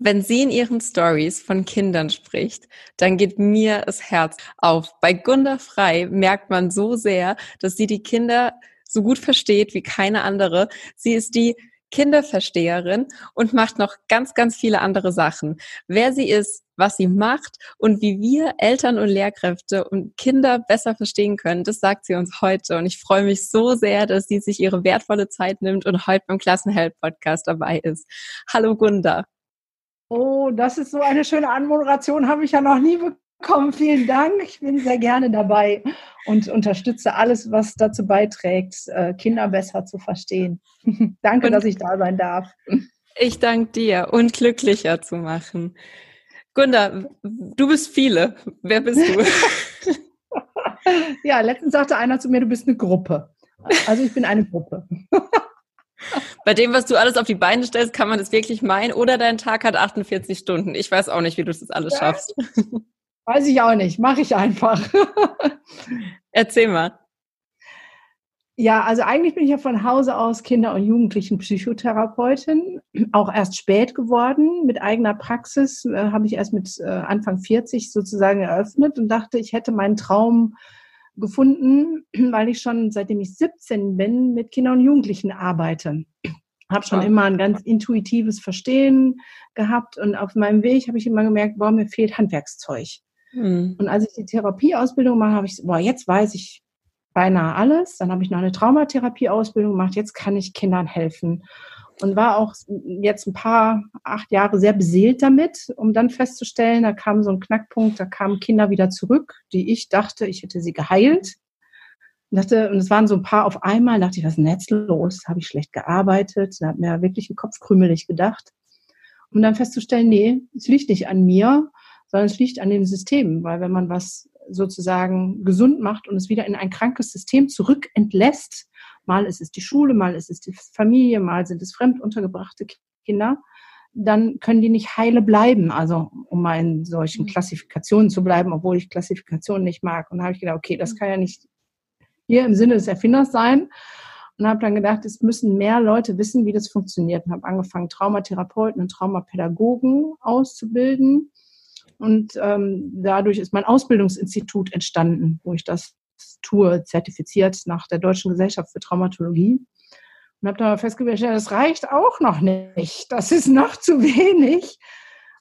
Wenn sie in ihren Stories von Kindern spricht, dann geht mir das Herz auf. Bei Gunda Frei merkt man so sehr, dass sie die Kinder so gut versteht wie keine andere. Sie ist die Kinderversteherin und macht noch ganz, ganz viele andere Sachen. Wer sie ist, was sie macht und wie wir Eltern und Lehrkräfte und Kinder besser verstehen können, das sagt sie uns heute. Und ich freue mich so sehr, dass sie sich ihre wertvolle Zeit nimmt und heute beim Klassenheld Podcast dabei ist. Hallo Gunda. Oh, das ist so eine schöne Anmoderation, habe ich ja noch nie bekommen. Vielen Dank. Ich bin sehr gerne dabei und unterstütze alles, was dazu beiträgt, äh, Kinder besser zu verstehen. danke, und dass ich da sein darf. Ich danke dir und glücklicher zu machen. Gunda, du bist viele. Wer bist du? ja, letztens sagte einer zu mir, du bist eine Gruppe. Also ich bin eine Gruppe. Bei dem, was du alles auf die Beine stellst, kann man das wirklich meinen. Oder dein Tag hat 48 Stunden. Ich weiß auch nicht, wie du das alles ja. schaffst. Weiß ich auch nicht. Mache ich einfach. Erzähl mal. Ja, also eigentlich bin ich ja von Hause aus Kinder- und Jugendlichen-Psychotherapeutin. Auch erst spät geworden mit eigener Praxis. Äh, habe ich erst mit äh, Anfang 40 sozusagen eröffnet und dachte, ich hätte meinen Traum gefunden, weil ich schon seitdem ich 17 bin mit Kindern und Jugendlichen arbeite. Habe schon ja. immer ein ganz intuitives Verstehen gehabt und auf meinem Weg habe ich immer gemerkt, boah, mir fehlt Handwerkszeug. Mhm. Und als ich die Therapieausbildung mache, habe ich, boah, jetzt weiß ich beinahe alles. Dann habe ich noch eine Traumatherapieausbildung gemacht. Jetzt kann ich Kindern helfen und war auch jetzt ein paar, acht Jahre sehr beseelt damit, um dann festzustellen, da kam so ein Knackpunkt, da kamen Kinder wieder zurück, die ich dachte, ich hätte sie geheilt. Und dachte, und es waren so ein paar auf einmal, dachte ich, was ist denn jetzt los? Habe ich schlecht gearbeitet? Da hat mir wirklich ein Kopf krümelig gedacht. Um dann festzustellen, nee, es liegt nicht an mir, sondern es liegt an dem System, weil wenn man was sozusagen gesund macht und es wieder in ein krankes System zurückentlässt, mal ist es die Schule, mal ist es die Familie, mal sind es fremd untergebrachte Kinder, dann können die nicht heile bleiben. Also um mal in solchen mhm. Klassifikationen zu bleiben, obwohl ich Klassifikationen nicht mag. Und da habe ich gedacht, okay, das mhm. kann ja nicht hier im Sinne des Erfinders sein. Und habe dann gedacht, es müssen mehr Leute wissen, wie das funktioniert. Und habe angefangen, Traumatherapeuten und Traumapädagogen auszubilden. Und ähm, dadurch ist mein Ausbildungsinstitut entstanden, wo ich das tue, zertifiziert nach der Deutschen Gesellschaft für Traumatologie. Und habe dann festgestellt, ja, das reicht auch noch nicht. Das ist noch zu wenig.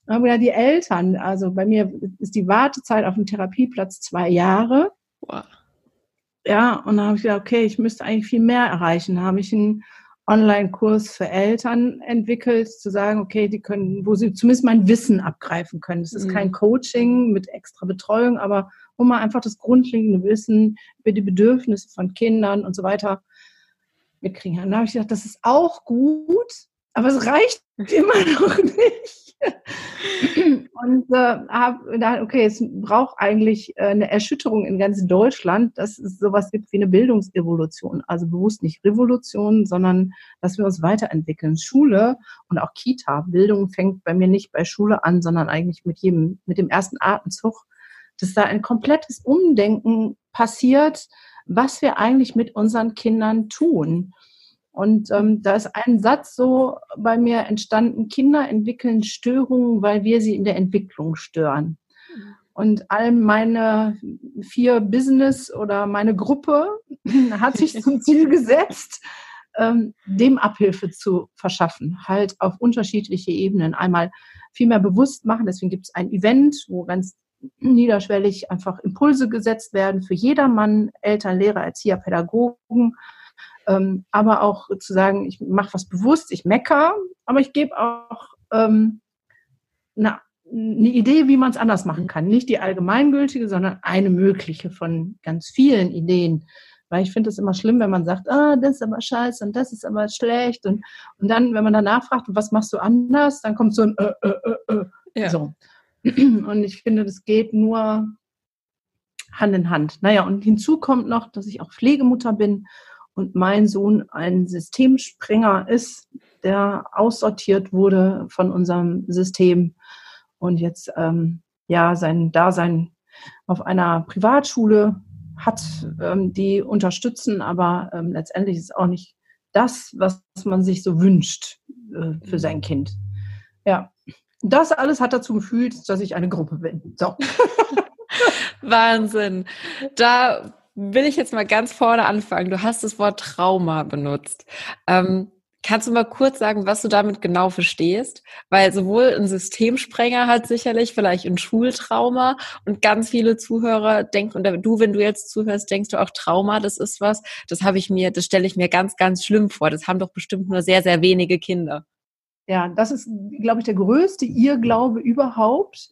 Aber die Eltern, also bei mir ist die Wartezeit auf dem Therapieplatz zwei Jahre. Wow. Ja, und dann habe ich gedacht, okay, ich müsste eigentlich viel mehr erreichen. Da habe ich einen Online-Kurs für Eltern entwickelt, zu sagen, okay, die können, wo sie zumindest mein Wissen abgreifen können. Das ist mhm. kein Coaching mit extra Betreuung, aber wo man einfach das grundlegende Wissen über die Bedürfnisse von Kindern und so weiter mitkriegen. Und da habe ich gedacht, das ist auch gut, aber es reicht immer noch nicht. Und äh, habe gedacht, okay, es braucht eigentlich äh, eine Erschütterung in ganz Deutschland, dass es sowas gibt wie eine Bildungsevolution. Also bewusst nicht Revolution, sondern dass wir uns weiterentwickeln. Schule und auch Kita, Bildung fängt bei mir nicht bei Schule an, sondern eigentlich mit jedem, mit dem ersten Atemzug dass da ein komplettes Umdenken passiert, was wir eigentlich mit unseren Kindern tun. Und ähm, da ist ein Satz so bei mir entstanden, Kinder entwickeln Störungen, weil wir sie in der Entwicklung stören. Und all meine vier Business oder meine Gruppe hat sich zum Ziel gesetzt, ähm, dem Abhilfe zu verschaffen, halt auf unterschiedliche Ebenen. Einmal viel mehr bewusst machen, deswegen gibt es ein Event, wo ganz niederschwellig einfach Impulse gesetzt werden für jedermann, Eltern, Lehrer, Erzieher, Pädagogen, ähm, aber auch zu sagen, ich mache was bewusst, ich mecker, aber ich gebe auch ähm, eine eine Idee, wie man es anders machen kann. Nicht die allgemeingültige, sondern eine mögliche von ganz vielen Ideen. Weil ich finde es immer schlimm, wenn man sagt, ah, das ist aber scheiße und das ist aber schlecht. Und, und dann, wenn man danach fragt, was machst du anders, dann kommt so ein äh, äh, äh, äh. Ja. So. Und ich finde, das geht nur Hand in Hand. Naja, und hinzu kommt noch, dass ich auch Pflegemutter bin und mein Sohn ein Systemspringer ist, der aussortiert wurde von unserem System und jetzt ähm, ja sein Dasein auf einer Privatschule hat, ähm, die unterstützen, aber ähm, letztendlich ist auch nicht das, was man sich so wünscht äh, für sein Kind. Ja, das alles hat dazu gefühlt, dass ich eine Gruppe bin. So. Wahnsinn. Da will ich jetzt mal ganz vorne anfangen. Du hast das Wort Trauma benutzt. Ähm, kannst du mal kurz sagen, was du damit genau verstehst? Weil sowohl ein Systemsprenger hat sicherlich vielleicht ein Schultrauma und ganz viele Zuhörer denken, und du, wenn du jetzt zuhörst, denkst du auch Trauma, das ist was, das habe ich mir, das stelle ich mir ganz, ganz schlimm vor. Das haben doch bestimmt nur sehr, sehr wenige Kinder. Ja, das ist, glaube ich, der größte Irrglaube überhaupt.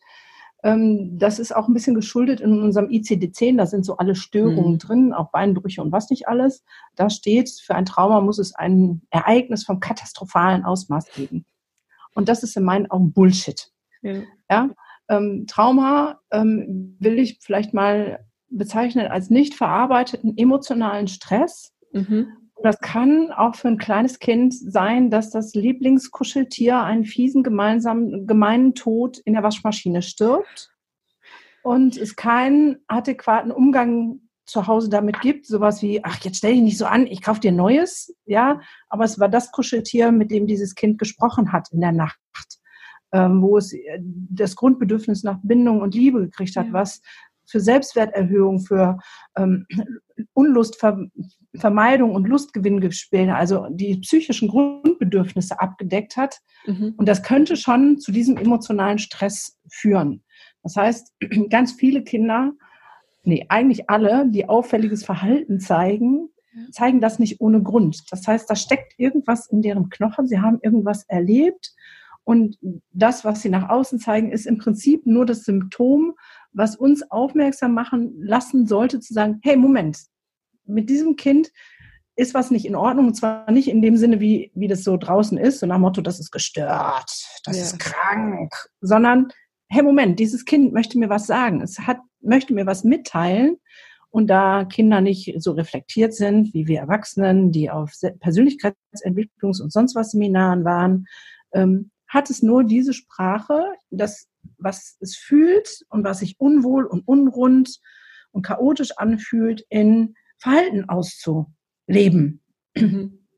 Ähm, das ist auch ein bisschen geschuldet in unserem ICD-10. Da sind so alle Störungen mhm. drin, auch Beinbrüche und was nicht alles. Da steht, für ein Trauma muss es ein Ereignis vom katastrophalen Ausmaß geben. Und das ist in meinen Augen Bullshit. Ja. ja? Ähm, Trauma ähm, will ich vielleicht mal bezeichnen als nicht verarbeiteten emotionalen Stress. Mhm das kann auch für ein kleines Kind sein, dass das Lieblingskuscheltier einen fiesen gemeinsamen, gemeinen Tod in der Waschmaschine stirbt und es keinen adäquaten Umgang zu Hause damit gibt, sowas wie, ach, jetzt stell dich nicht so an, ich kauf dir Neues, ja, aber es war das Kuscheltier, mit dem dieses Kind gesprochen hat in der Nacht, ähm, wo es äh, das Grundbedürfnis nach Bindung und Liebe gekriegt hat, ja. was für Selbstwerterhöhung, für ähm, Unlustvermeidung und Lustgewinngespiele, also die psychischen Grundbedürfnisse abgedeckt hat. Mhm. Und das könnte schon zu diesem emotionalen Stress führen. Das heißt, ganz viele Kinder, nee, eigentlich alle, die auffälliges Verhalten zeigen, zeigen das nicht ohne Grund. Das heißt, da steckt irgendwas in deren Knochen, sie haben irgendwas erlebt und das, was sie nach außen zeigen, ist im Prinzip nur das Symptom was uns aufmerksam machen lassen sollte, zu sagen, hey, Moment, mit diesem Kind ist was nicht in Ordnung. Und zwar nicht in dem Sinne, wie, wie das so draußen ist, so nach Motto, das ist gestört, das ja. ist krank, sondern, hey, Moment, dieses Kind möchte mir was sagen. Es hat, möchte mir was mitteilen. Und da Kinder nicht so reflektiert sind wie wir Erwachsenen, die auf Persönlichkeitsentwicklungs- und sonst was Seminaren waren, ähm, hat es nur diese Sprache, das was es fühlt und was sich unwohl und unrund und chaotisch anfühlt, in Verhalten auszuleben. Mhm.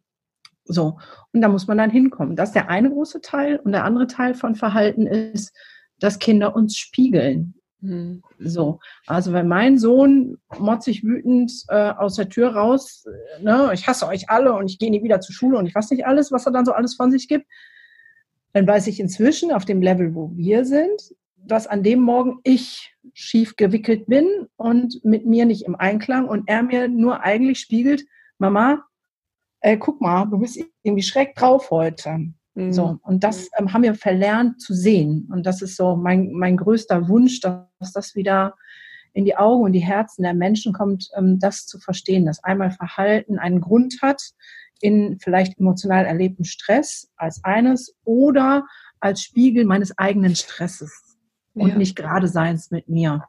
So, und da muss man dann hinkommen. Das ist der eine große Teil. Und der andere Teil von Verhalten ist, dass Kinder uns spiegeln. Mhm. So, also wenn mein Sohn motzig wütend äh, aus der Tür raus, äh, ne, ich hasse euch alle und ich gehe nie wieder zur Schule und ich weiß nicht alles, was er dann so alles von sich gibt, dann weiß ich inzwischen auf dem Level, wo wir sind, dass an dem Morgen ich schief gewickelt bin und mit mir nicht im Einklang und er mir nur eigentlich spiegelt, Mama, äh, guck mal, du bist irgendwie schräg drauf heute. Mhm. So, und das ähm, haben wir verlernt zu sehen. Und das ist so mein, mein größter Wunsch, dass das wieder in die Augen und die Herzen der Menschen kommt, ähm, das zu verstehen, dass einmal Verhalten einen Grund hat, in vielleicht emotional erlebten Stress als eines oder als Spiegel meines eigenen Stresses und ja. nicht gerade seins mit mir.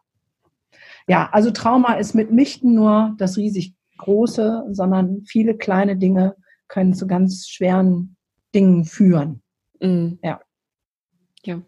Ja, also Trauma ist mitnichten nur das riesig große, sondern viele kleine Dinge können zu ganz schweren Dingen führen. Mhm. Ja. Ja,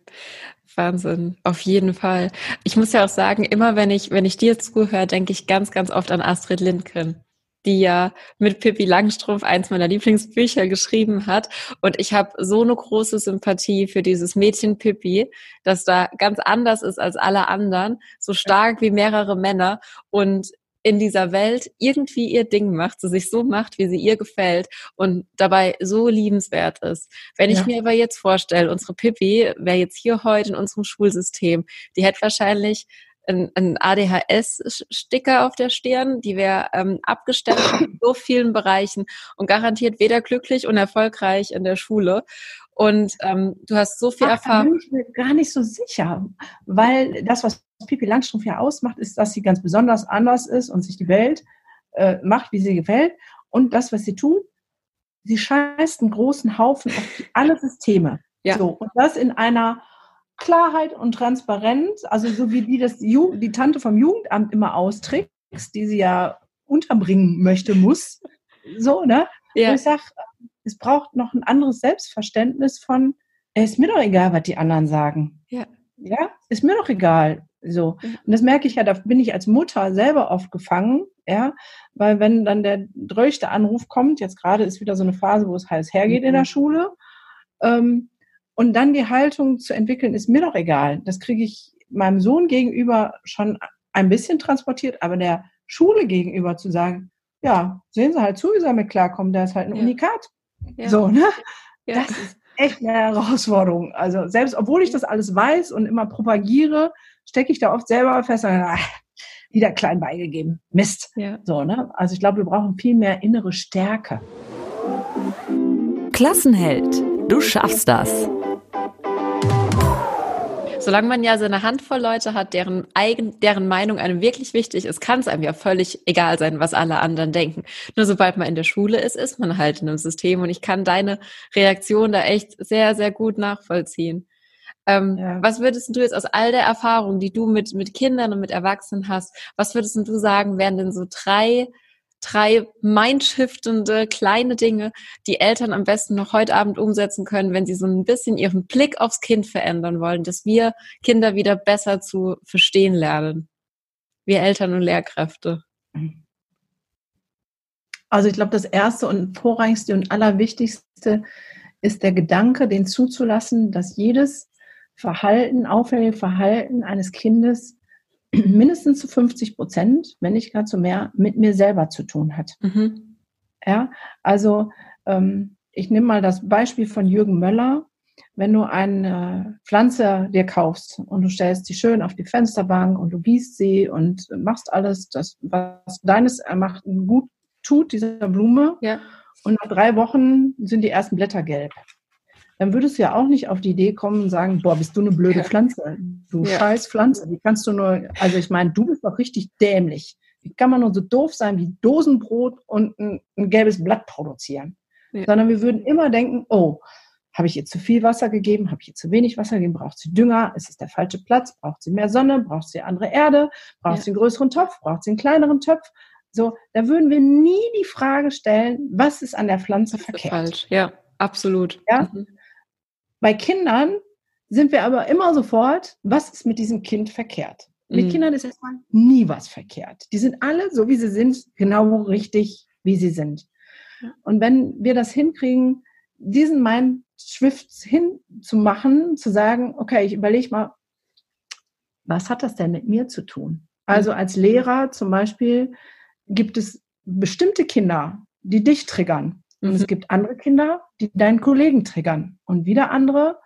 Wahnsinn, auf jeden Fall. Ich muss ja auch sagen, immer wenn ich, wenn ich dir zuhöre, denke ich ganz, ganz oft an Astrid Lindgren die ja mit Pippi Langstrumpf eins meiner Lieblingsbücher geschrieben hat. Und ich habe so eine große Sympathie für dieses Mädchen Pippi, das da ganz anders ist als alle anderen, so stark wie mehrere Männer und in dieser Welt irgendwie ihr Ding macht, sie sich so macht, wie sie ihr gefällt und dabei so liebenswert ist. Wenn ja. ich mir aber jetzt vorstelle, unsere Pippi wäre jetzt hier heute in unserem Schulsystem, die hätte wahrscheinlich ein, ein ADHS-Sticker auf der Stirn, die wäre ähm, abgestellt in so vielen Bereichen und garantiert weder glücklich und erfolgreich in der Schule. Und ähm, du hast so viel Ach, Erfahrung. Da bin ich mir gar nicht so sicher, weil das, was Pippi Langstrumpf ja ausmacht, ist, dass sie ganz besonders anders ist und sich die Welt äh, macht, wie sie gefällt. Und das, was sie tut, sie scheißt einen großen Haufen auf alle Systeme. Ja. So, und das in einer Klarheit und Transparenz, also so wie die das Ju die Tante vom Jugendamt immer austrickst, die sie ja unterbringen möchte, muss. So, ne? Ja. Wo ich sage, es braucht noch ein anderes Selbstverständnis von, es ist mir doch egal, was die anderen sagen. Ja. Ja, ist mir doch egal. So. Und das merke ich ja, da bin ich als Mutter selber oft gefangen, ja, weil wenn dann der dröchte Anruf kommt, jetzt gerade ist wieder so eine Phase, wo es heiß hergeht in Mhm. der Schule, ähm, und dann die Haltung zu entwickeln, ist mir doch egal. Das kriege ich meinem Sohn gegenüber schon ein bisschen transportiert, aber der Schule gegenüber zu sagen, ja, sehen Sie halt zu, wie Sie damit klarkommen, da ist halt ein Ja. Unikat. Ja. So, ne? Ja. Das ist echt eine Herausforderung. Also selbst obwohl ich das alles weiß und immer propagiere, stecke ich da oft selber fest und ach, wieder klein beigegeben. Mist. Ja. So, ne? Also ich glaube, wir brauchen viel mehr innere Stärke. Klassenheld, du schaffst das. Solange man ja seine Handvoll Leute hat, deren eigen, deren Meinung einem wirklich wichtig ist, kann es einem ja völlig egal sein, was alle anderen denken. Nur sobald man in der Schule ist, ist man halt in einem System und ich kann deine Reaktion da echt sehr, sehr gut nachvollziehen. Ähm, Ja. Was würdest du jetzt aus all der Erfahrung, die du mit, mit Kindern und mit Erwachsenen hast, was würdest du sagen, wären denn so drei, drei mindshiftende kleine Dinge, die Eltern am besten noch heute Abend umsetzen können, wenn sie so ein bisschen ihren Blick aufs Kind verändern wollen, dass wir Kinder wieder besser zu verstehen lernen? Wir Eltern und Lehrkräfte. Also ich glaube, das erste und vorrangigste und allerwichtigste ist der Gedanke, den zuzulassen, dass jedes Verhalten, auffällige Verhalten eines Kindes mindestens zu 50 Prozent, wenn nicht gar zu mehr, mit mir selber zu tun hat. Mhm. Ja, also ähm, ich nehme mal das Beispiel von Jürgen Möller. Wenn du eine Pflanze dir kaufst und du stellst sie schön auf die Fensterbank und du gießt sie und machst alles, das, was deines macht, gut tut, dieser Blume, Ja. und nach drei Wochen sind die ersten Blätter gelb. Dann würdest du ja auch nicht auf die Idee kommen und sagen, boah, bist du eine blöde. Pflanze. Du Ja. scheiß Pflanze. Wie kannst du nur, also ich meine, du bist doch richtig dämlich. Wie kann man nur so doof sein wie Dosenbrot und ein, ein gelbes Blatt produzieren? Ja. Sondern wir würden immer denken, oh, habe ich ihr zu viel Wasser gegeben? Habe ich ihr zu wenig Wasser gegeben? Braucht sie Dünger? Ist es der falsche Platz? Braucht sie mehr Sonne? Braucht sie andere Erde? Braucht Ja. sie einen größeren Topf? Braucht sie einen kleineren Topf? So, da würden wir nie die Frage stellen, was ist an der Pflanze verkehrt. Falsch. Ja, absolut. Ja. Mhm. Bei Kindern sind wir aber immer sofort, was ist mit diesem Kind verkehrt? Mit Mhm. Kindern ist erstmal nie was verkehrt. Die sind alle, so wie sie sind, genau richtig, wie sie sind. Und wenn wir das hinkriegen, diesen Mind-Shift hinzumachen, zu sagen, okay, ich überlege mal, was hat das denn mit mir zu tun? Also als Lehrer zum Beispiel gibt es bestimmte Kinder, die dich triggern. Und Mhm. es gibt andere Kinder, die deinen Kollegen triggern. Und wieder andere,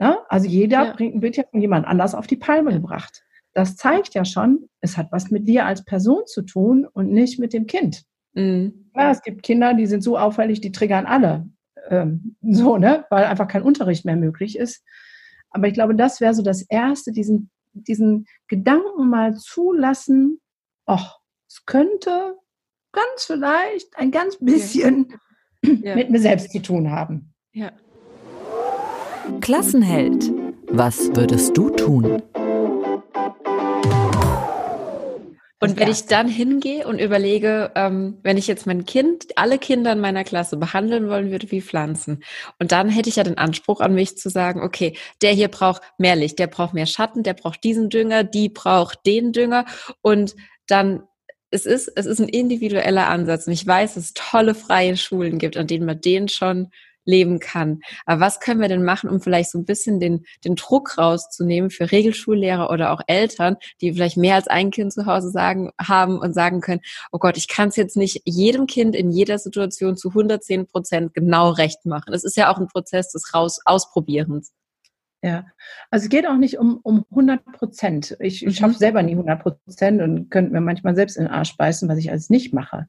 ja, also jeder Ja. bringt, wird ja von jemand anders auf die Palme Ja. gebracht. Das zeigt ja schon, es hat was mit dir als Person zu tun und nicht mit dem Kind. Mhm. Klar, es gibt Kinder, die sind so auffällig, die triggern alle. Ähm, so, ne? Weil einfach kein Unterricht mehr möglich ist. Aber ich glaube, das wäre so das Erste, diesen, diesen Gedanken mal zulassen, ach, es könnte ganz vielleicht ein ganz bisschen Ja. mit mir selbst zu tun haben. ja. Klassenheld, was würdest du tun? Und wenn ich dann hingehe und überlege, ähm, wenn ich jetzt mein Kind, alle Kinder in meiner Klasse behandeln wollen würde wie Pflanzen, und dann hätte ich ja den Anspruch an mich zu sagen, okay, der hier braucht mehr Licht, der braucht mehr Schatten, der braucht diesen Dünger, die braucht den Dünger, und dann es ist, es ist ein individueller Ansatz. Und ich weiß, dass es tolle freie Schulen gibt, an denen man den schon leben kann. Aber was können wir denn machen, um vielleicht so ein bisschen den, den Druck rauszunehmen für Regelschullehrer oder auch Eltern, die vielleicht mehr als ein Kind zu Hause sagen, haben und sagen können, oh Gott, ich kann es jetzt nicht jedem Kind in jeder Situation zu 110 Prozent genau recht machen. Es ist ja auch ein Prozess des Raus Ausprobierens. Ja, also es geht auch nicht um, um 100 Prozent. Ich, Mhm. schaffe selber nie 100 Prozent und könnte mir manchmal selbst in den Arsch beißen, was ich alles nicht mache.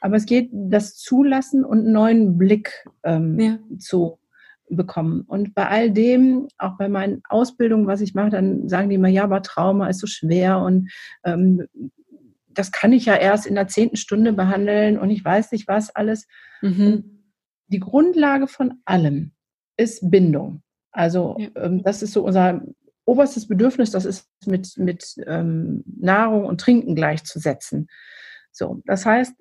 Aber es geht das Zulassen und einen neuen Blick ähm, Ja. zu bekommen. Und bei all dem, auch bei meinen Ausbildungen, was ich mache, dann sagen die immer, ja, aber Trauma ist so schwer und ähm, das kann ich ja erst in der zehnten Stunde behandeln und ich weiß nicht was alles. Mhm. Die Grundlage von allem ist Bindung. Also ja. ähm, das ist so unser oberstes Bedürfnis, das ist mit, mit ähm, Nahrung und Trinken gleichzusetzen. So, das heißt,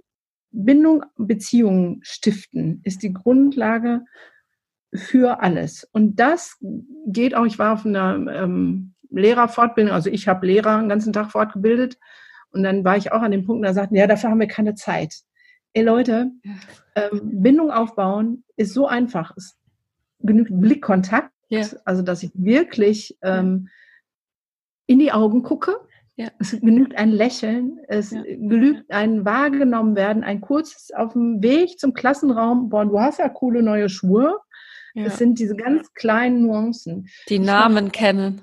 Bindung, Beziehungen stiften ist die Grundlage für alles. Und das geht auch, ich war auf einer ähm, Lehrerfortbildung, also ich habe Lehrer den ganzen Tag fortgebildet und dann war ich auch an dem Punkt, da sagten, ja, dafür haben wir keine Zeit. Ey Leute, ähm, Bindung aufbauen ist so einfach. Es genügt Blickkontakt, ja. also dass ich wirklich ähm, in die Augen gucke. Ja. Es genügt ein Lächeln, es ja. genügt ein wahrgenommen werden, ein kurzes auf dem Weg zum Klassenraum, boah, du hast ja coole neue Schuhe. Ja. Es sind diese ganz kleinen Nuancen. Die Namen mach, kennen.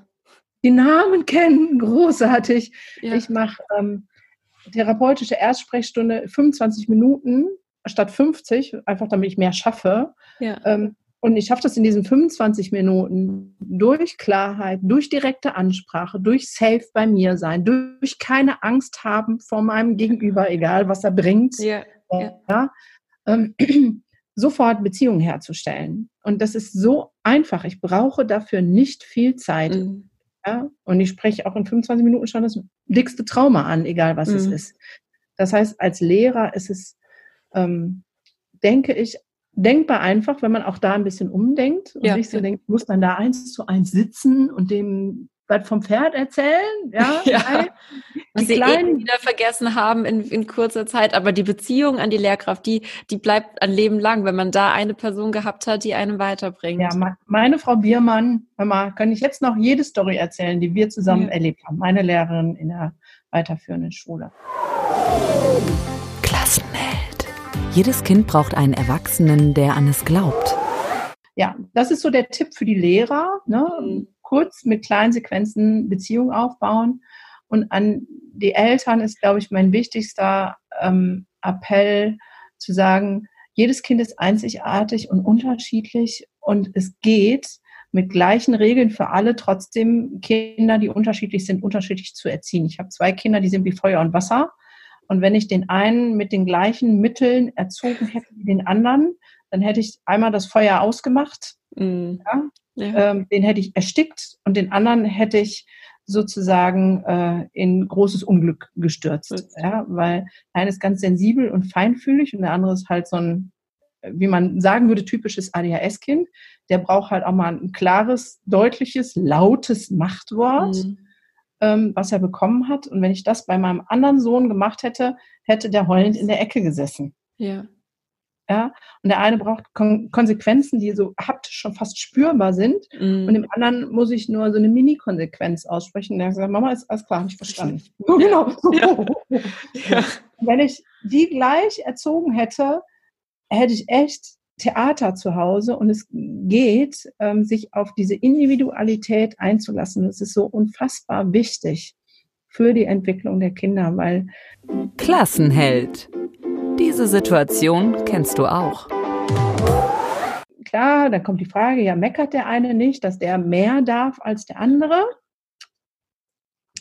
Die Namen kennen, großartig. Ich mache ähm, therapeutische Erstsprechstunde 25 Minuten statt 50, einfach damit ich mehr schaffe. Ja. Ähm, und ich schaffe das in diesen 25 Minuten durch Klarheit, durch direkte Ansprache, durch Safe bei mir sein, durch keine Angst haben vor meinem Gegenüber, egal was er bringt. Ja, ja. ja ähm, sofort Beziehungen herzustellen. Und das ist so einfach. Ich brauche dafür nicht viel Zeit. Mhm. Ja? Und ich spreche auch in 25 Minuten schon das dickste Trauma an, egal was mhm. es ist. Das heißt, als Lehrer ist es, ähm, denke ich, denkbar einfach, wenn man auch da ein bisschen umdenkt und ja. sich so denkt, muss man da eins zu eins sitzen und dem was vom Pferd erzählen? Ja, ja. was sie kleinen, eben wieder vergessen haben in, in kurzer Zeit, aber die Beziehung an die Lehrkraft, die, die bleibt ein Leben lang, wenn man da eine Person gehabt hat, die einen weiterbringt. Ja, meine Frau Biermann, Mama, kann ich jetzt noch jede Story erzählen, die wir zusammen ja. erlebt haben. Meine Lehrerin in der weiterführenden Schule. Klassenheld. Jedes Kind braucht einen Erwachsenen, der an es glaubt. Ja, das ist so der Tipp für die Lehrer. Ne? Kurz mit kleinen Sequenzen Beziehung aufbauen. Und an die Eltern ist, glaube ich, mein wichtigster ähm, Appell zu sagen, jedes Kind ist einzigartig und unterschiedlich und es geht mit gleichen Regeln für alle trotzdem Kinder, die unterschiedlich sind, unterschiedlich zu erziehen. Ich habe zwei Kinder, die sind wie Feuer und Wasser. Und wenn ich den einen mit den gleichen Mitteln erzogen hätte wie den anderen, dann hätte ich einmal das Feuer ausgemacht. Mhm. Ja? Ja. Ähm, den hätte ich erstickt und den anderen hätte ich sozusagen äh, in großes Unglück gestürzt. Ja, weil der eine ist ganz sensibel und feinfühlig und der andere ist halt so ein, wie man sagen würde, typisches ADHS-Kind. Der braucht halt auch mal ein klares, deutliches, lautes Machtwort, mhm. Ähm, was er bekommen hat. Und wenn ich das bei meinem anderen Sohn gemacht hätte, hätte der heulend in der Ecke gesessen. Ja. Ja? Und der eine braucht Kon Konsequenzen, die so haptisch schon fast spürbar sind. Mm. Und dem anderen muss ich nur so eine Mini-Konsequenz aussprechen. Der sagt, Mama, ist alles klar, habe ich verstanden. Ja. genau. Ja. ja. Wenn ich die gleich erzogen hätte, hätte ich echt Theater zu Hause und es geht, ähm, sich auf diese Individualität einzulassen. Das ist so unfassbar wichtig für die Entwicklung der Kinder, weil Klassenheld diese Situation kennst du auch. Klar, dann kommt die Frage, ja, meckert der eine nicht, dass der mehr darf als der andere?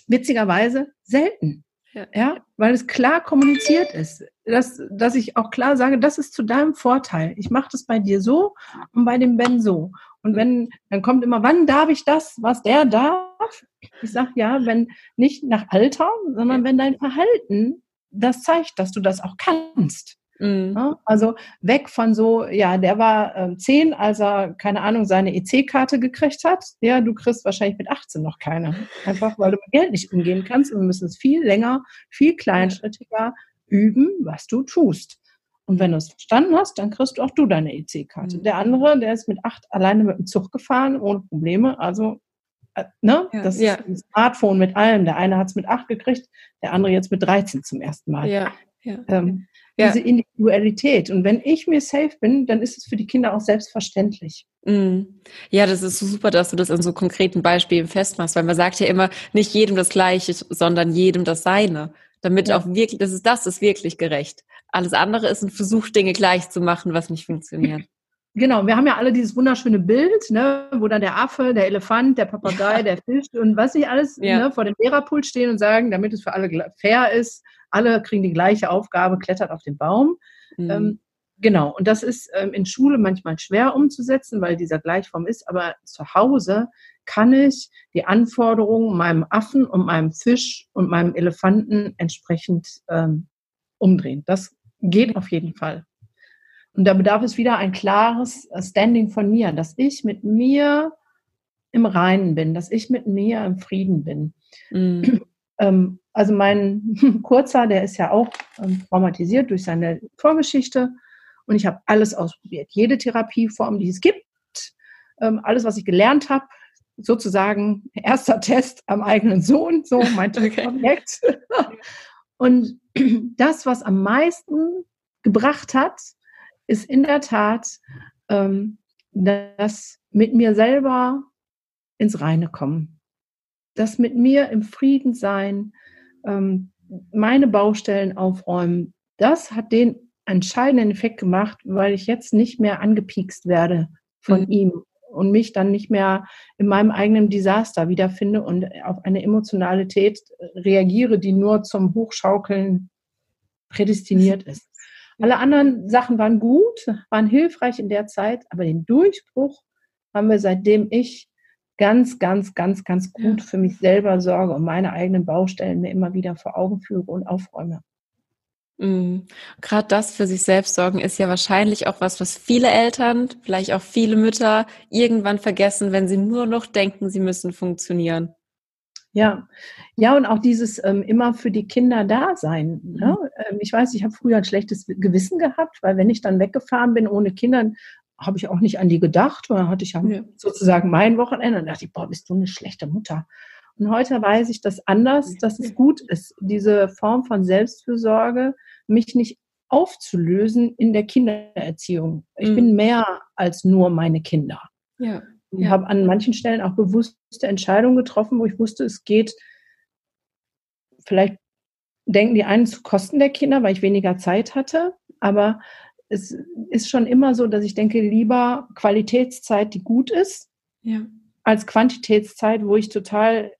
Witzigerweise selten. Ja. ja, weil es klar kommuniziert ist, dass, dass ich auch klar sage, das ist zu deinem Vorteil. Ich mache das bei dir so und bei dem Ben so. Und wenn, dann kommt immer, wann darf ich das, was der darf? Ich sage ja, wenn nicht nach Alter, sondern wenn dein Verhalten das zeigt, dass du das auch kannst. Mhm. Also weg von so, ja, der war äh, zehn, als er, keine Ahnung, seine EC-Karte gekriegt hat. Ja, du kriegst wahrscheinlich mit 18 noch keine. Einfach weil du mit Geld nicht umgehen kannst und wir müssen es viel länger, viel kleinschrittiger üben, was du tust. Und wenn du es verstanden hast, dann kriegst du auch du deine EC-Karte. Mhm. Der andere, der ist mit acht alleine mit dem Zug gefahren, ohne Probleme. Also äh, ne? Ja, das ja. ist ein Smartphone mit allem. Der eine hat es mit acht gekriegt, der andere jetzt mit 13 zum ersten Mal. Ja, ja. Ähm, diese Individualität. Und wenn ich mir safe bin, dann ist es für die Kinder auch selbstverständlich. Mm. Ja, das ist so super, dass du das an so konkreten Beispielen festmachst, weil man sagt ja immer, nicht jedem das Gleiche, sondern jedem das Seine. Damit auch wirklich, das ist, das ist wirklich gerecht. Alles andere ist ein Versuch, Dinge gleich zu machen, was nicht funktioniert. Genau, wir haben ja alle dieses wunderschöne Bild, ne, wo dann der Affe, der Elefant, der Papagei, ja. der Fisch und was nicht alles ja. ne, vor dem Lehrerpult stehen und sagen, damit es für alle fair ist, alle kriegen die gleiche Aufgabe, klettert auf den Baum. Mhm. Ähm, genau, und das ist ähm, in Schule manchmal schwer umzusetzen, weil dieser Gleichform ist, aber zu Hause kann ich die Anforderungen meinem Affen und meinem Fisch und meinem Elefanten entsprechend ähm, umdrehen. Das geht auf jeden Fall. Und da bedarf es wieder ein klares Standing von mir, dass ich mit mir im Reinen bin, dass ich mit mir im Frieden bin. Mhm. Ähm, also mein Kurzer, der ist ja auch ähm, traumatisiert durch seine Vorgeschichte und ich habe alles ausprobiert. Jede Therapieform, die es gibt, ähm, alles, was ich gelernt habe, sozusagen erster Test am eigenen Sohn, so mein okay. Objekt. Und das, was am meisten gebracht hat, ist in der Tat ähm, das mit mir selber ins Reine kommen. Das mit mir im Frieden sein, ähm, meine Baustellen aufräumen, das hat den entscheidenden Effekt gemacht, weil ich jetzt nicht mehr angepiekst werde von mhm. ihm und mich dann nicht mehr in meinem eigenen Desaster wiederfinde und auf eine Emotionalität reagiere, die nur zum Hochschaukeln prädestiniert ist. Alle anderen Sachen waren gut, waren hilfreich in der Zeit, aber den Durchbruch haben wir seitdem ich ganz, ganz, ganz, ganz gut für mich selber sorge und meine eigenen Baustellen mir immer wieder vor Augen führe und aufräume. Mhm. Gerade das für sich selbst sorgen ist ja wahrscheinlich auch was, was viele Eltern, vielleicht auch viele Mütter irgendwann vergessen, wenn sie nur noch denken, sie müssen funktionieren. Ja, ja, und auch dieses ähm, immer für die Kinder da sein. Ne? Mhm. Ähm, ich weiß, ich habe früher ein schlechtes Gewissen gehabt, weil wenn ich dann weggefahren bin ohne Kinder, habe ich auch nicht an die gedacht, weil dann hatte ich ja, ja. sozusagen mein Wochenende und dachte ich, boah, bist du eine schlechte Mutter. Und heute weiß ich das anders, dass es gut ist, diese Form von Selbstfürsorge, mich nicht aufzulösen in der Kindererziehung. Ich mhm. bin mehr als nur meine Kinder. Ja. Ich ja. habe an manchen Stellen auch bewusste Entscheidungen getroffen, wo ich wusste, es geht, vielleicht denken die einen zu Kosten der Kinder, weil ich weniger Zeit hatte, aber es ist schon immer so, dass ich denke, lieber Qualitätszeit, die gut ist, ja. als Quantitätszeit, wo ich total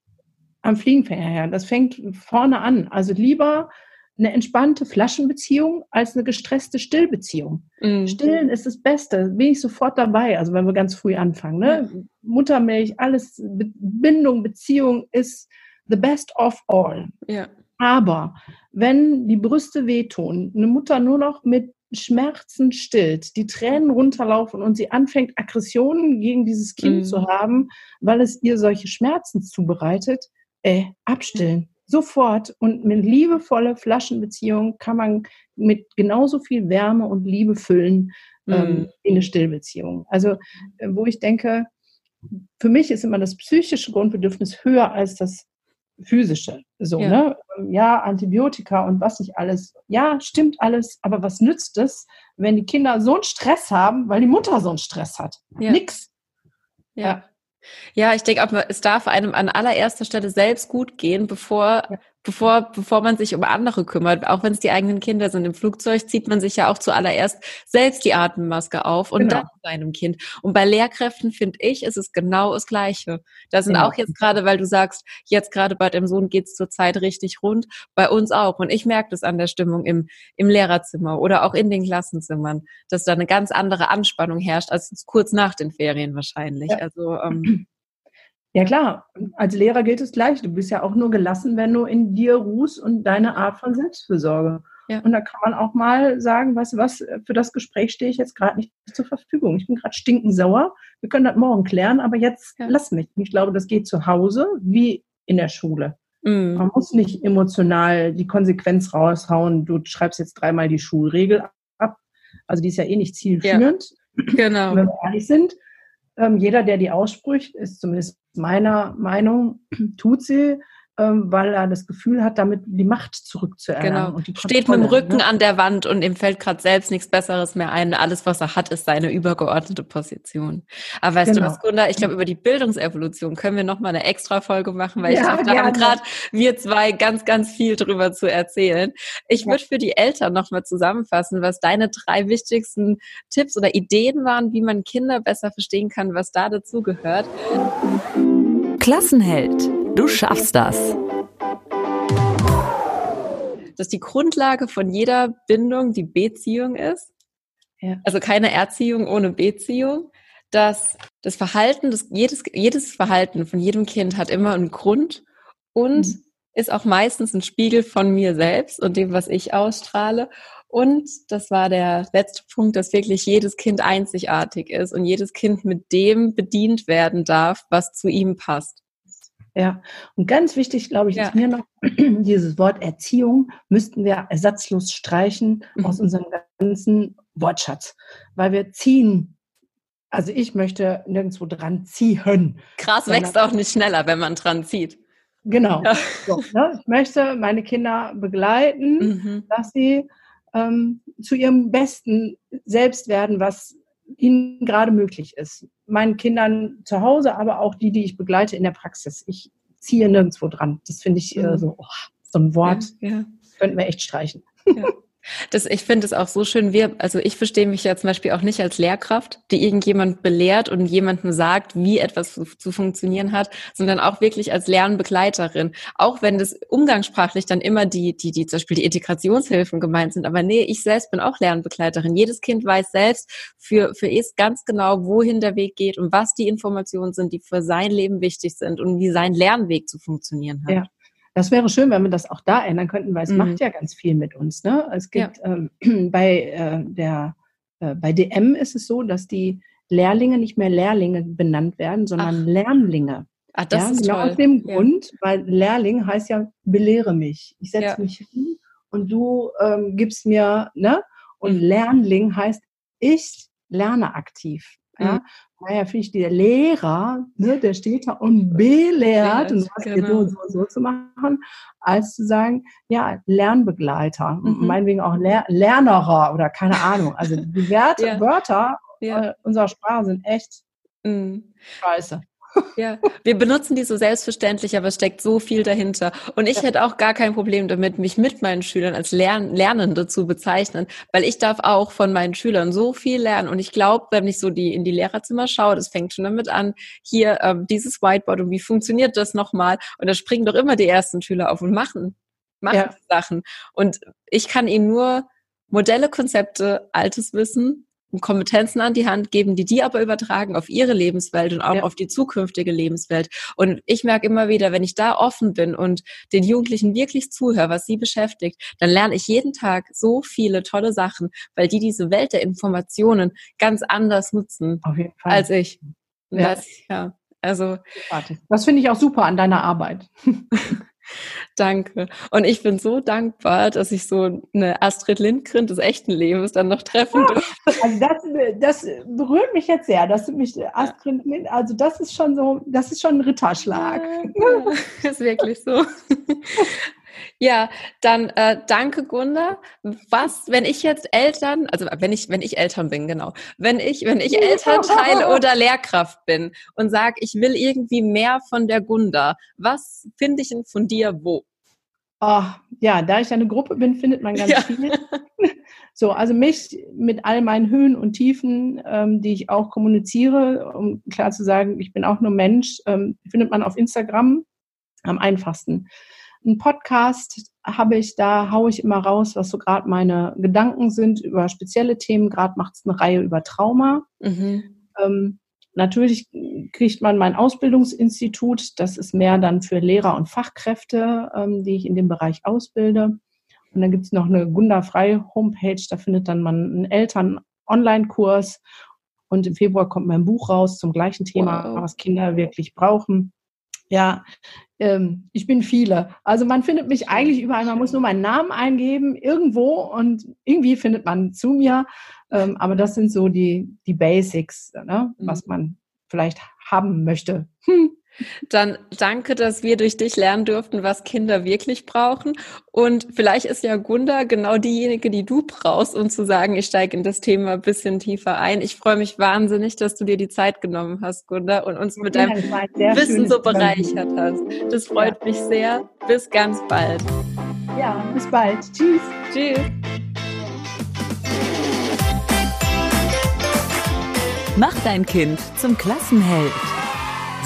am Fliegenfänger her. Das fängt vorne an. Also lieber eine entspannte Flaschenbeziehung als eine gestresste Stillbeziehung. Mhm. Stillen ist das Beste, bin ich sofort dabei, also wenn wir ganz früh anfangen. Ne? Ja. Muttermilch, alles, Bindung, Beziehung ist the best of all. Ja. Aber wenn die Brüste wehtun, eine Mutter nur noch mit Schmerzen stillt, die Tränen runterlaufen und sie anfängt, Aggressionen gegen dieses Kind mhm. zu haben, weil es ihr solche Schmerzen zubereitet, äh, abstillen sofort und mit liebevoller Flaschenbeziehung kann man mit genauso viel Wärme und Liebe füllen ähm, mhm. in eine Stillbeziehung. Also äh, wo ich denke, für mich ist immer das psychische Grundbedürfnis höher als das physische. So, ja. ne? Ja, Antibiotika und was nicht alles. Ja, stimmt alles, aber was nützt es, wenn die Kinder so einen Stress haben, weil die Mutter so einen Stress hat? Ja. Nix. Ja. ja. Ja, ich denke, es darf einem an allererster Stelle selbst gut gehen, bevor ja bevor, bevor man sich um andere kümmert, auch wenn es die eigenen Kinder sind. Im Flugzeug zieht man sich ja auch zuallererst selbst die Atemmaske auf und genau. dann seinem Kind. Und bei Lehrkräften finde ich, ist es genau das Gleiche. Da sind ja. auch jetzt gerade, weil du sagst, jetzt gerade bei dem Sohn geht es zurzeit richtig rund, bei uns auch. Und ich merke das an der Stimmung im, im Lehrerzimmer oder auch in den Klassenzimmern, dass da eine ganz andere Anspannung herrscht als kurz nach den Ferien wahrscheinlich. Ja. Also ähm, ja klar, als Lehrer gilt es gleich. Du bist ja auch nur gelassen, wenn du in dir ruhst und deine Art von Selbstfürsorge. Ja. Und da kann man auch mal sagen, weißt du was, für das Gespräch stehe ich jetzt gerade nicht zur Verfügung. Ich bin gerade stinkensauer. Wir können das morgen klären, aber jetzt ja. lass mich. Ich glaube, das geht zu Hause wie in der Schule. Mhm. Man muss nicht emotional die Konsequenz raushauen, du schreibst jetzt dreimal die Schulregel ab. Also die ist ja eh nicht zielführend. Ja. Genau. Wenn wir ehrlich sind, jeder, der die ausspricht, ist zumindest meiner Meinung, tut sie, ähm, weil er das Gefühl hat, damit die Macht zurückzuerlangen. Genau. Steht mit dem Rücken ne? an der Wand und ihm fällt gerade selbst nichts Besseres mehr ein. Alles, was er hat, ist seine übergeordnete Position. Aber weißt genau. du was, Gunda, ich glaube, über die Bildungsevolution können wir nochmal eine extra Folge machen, weil ja, ich glaube, da haben gerade wir zwei ganz, ganz viel drüber zu erzählen. Ich ja. würde für die Eltern nochmal zusammenfassen, was deine drei wichtigsten Tipps oder Ideen waren, wie man Kinder besser verstehen kann, was da dazu gehört. Klassenheld Du schaffst das. Dass die Grundlage von jeder Bindung die Beziehung ist. Ja. Also keine Erziehung ohne Beziehung. Dass das Verhalten, das, jedes, jedes Verhalten von jedem Kind hat immer einen Grund und mhm. ist auch meistens ein Spiegel von mir selbst und dem, was ich ausstrahle. Und das war der letzte Punkt, dass wirklich jedes Kind einzigartig ist und jedes Kind mit dem bedient werden darf, was zu ihm passt. Ja, und ganz wichtig, glaube ich, ja. ist mir noch, dieses Wort Erziehung müssten wir ersatzlos streichen mhm. aus unserem ganzen Wortschatz, weil wir ziehen. Also ich möchte nirgendwo dran ziehen. Krass wächst auch nicht schneller, wenn man dran zieht. Genau. Ja. So, ne? Ich möchte meine Kinder begleiten, mhm. dass sie ähm, zu ihrem besten Selbst werden, was ihnen gerade möglich ist. Meinen Kindern zu Hause, aber auch die, die ich begleite in der Praxis. Ich ziehe nirgendwo dran. Das finde ich äh, so, oh, so ein Wort, ja, ja. könnten wir echt streichen. Ja. Das, ich finde es auch so schön. Wir, also ich verstehe mich ja zum Beispiel auch nicht als Lehrkraft, die irgendjemand belehrt und jemandem sagt, wie etwas zu, zu, funktionieren hat, sondern auch wirklich als Lernbegleiterin. Auch wenn das umgangssprachlich dann immer die, die, die zum Beispiel die Integrationshilfen gemeint sind. Aber nee, ich selbst bin auch Lernbegleiterin. Jedes Kind weiß selbst für, für es ganz genau, wohin der Weg geht und was die Informationen sind, die für sein Leben wichtig sind und wie sein Lernweg zu funktionieren hat. Ja. Das wäre schön, wenn wir das auch da ändern könnten, weil es mhm. macht ja ganz viel mit uns. Ne? Es gibt ja. ähm, bei äh, der äh, bei DM ist es so, dass die Lehrlinge nicht mehr Lehrlinge benannt werden, sondern Ach. Lernlinge. Ach, das ja, ist genau toll. aus dem ja. Grund, weil Lehrling heißt ja belehre mich. Ich setze mich hin und du ähm, gibst mir, ne? Und mhm. Lernling heißt ich lerne aktiv. Ja? Daher finde ich, der Lehrer, ne, der steht da und belehrt, und was genau. so und so und so zu machen, als zu sagen, ja, Lernbegleiter, mhm. meinetwegen auch Ler Lernerer oder keine Ahnung. Also die Werte, ja. Wörter ja. unserer Sprache sind echt mhm. scheiße. Ja, wir benutzen die so selbstverständlich, aber es steckt so viel dahinter. Und ich ja. hätte auch gar kein Problem damit, mich mit meinen Schülern als Lern Lernende zu bezeichnen, weil ich darf auch von meinen Schülern so viel lernen. Und ich glaube, wenn ich so die in die Lehrerzimmer schaue, das fängt schon damit an, hier ähm, dieses Whiteboard und wie funktioniert das nochmal? Und da springen doch immer die ersten Schüler auf und machen, machen ja. Sachen. Und ich kann ihnen nur Modelle, Konzepte, altes Wissen Kompetenzen an die Hand geben, die die aber übertragen auf ihre Lebenswelt und auch ja. auf die zukünftige Lebenswelt. Und ich merke immer wieder, wenn ich da offen bin und den Jugendlichen wirklich zuhöre, was sie beschäftigt, dann lerne ich jeden Tag so viele tolle Sachen, weil die diese Welt der Informationen ganz anders nutzen als ich. Ja. Das, ja, also. Das finde ich auch super an deiner Arbeit. Danke. Und ich bin so dankbar, dass ich so eine Astrid Lindgren des echten Lebens dann noch treffen ja, Also das, das berührt mich jetzt sehr, dass du mich Astrid Lindgren, also das ist schon so, das ist schon ein Ritterschlag. Ja, ist wirklich so. Ja, dann äh, danke Gunda. Was, wenn ich jetzt Eltern, also wenn ich, wenn ich Eltern bin, genau, wenn ich, wenn ich Elternteil oder Lehrkraft bin und sage, ich will irgendwie mehr von der Gunda, was finde ich denn von dir wo? Oh, ja, da ich eine Gruppe bin, findet man ganz ja. viel. So, also mich mit all meinen Höhen und Tiefen, ähm, die ich auch kommuniziere, um klar zu sagen, ich bin auch nur Mensch, ähm, findet man auf Instagram am einfachsten. Ein Podcast habe ich, da haue ich immer raus, was so gerade meine Gedanken sind über spezielle Themen. Gerade macht es eine Reihe über Trauma. Mhm. Ähm, natürlich kriegt man mein Ausbildungsinstitut. Das ist mehr dann für Lehrer und Fachkräfte, ähm, die ich in dem Bereich ausbilde. Und dann gibt es noch eine Gunda Frei Homepage. Da findet dann man einen Eltern-Online-Kurs. Und im Februar kommt mein Buch raus zum gleichen Thema, wow. was Kinder wirklich brauchen. Ja, ähm, ich bin viele. Also man findet mich eigentlich überall. Man muss nur meinen Namen eingeben, irgendwo und irgendwie findet man zu mir. Ähm, aber das sind so die, die Basics, ne, mhm. was man vielleicht haben möchte. Hm. Dann danke, dass wir durch dich lernen durften, was Kinder wirklich brauchen. Und vielleicht ist ja Gunda genau diejenige, die du brauchst, um zu sagen, ich steige in das Thema ein bisschen tiefer ein. Ich freue mich wahnsinnig, dass du dir die Zeit genommen hast, Gunda, und uns mit deinem Wissen so bereichert hast. Das freut ja. mich sehr. Bis ganz bald. Ja, bis bald. Tschüss. Tschüss. Mach dein Kind zum Klassenheld.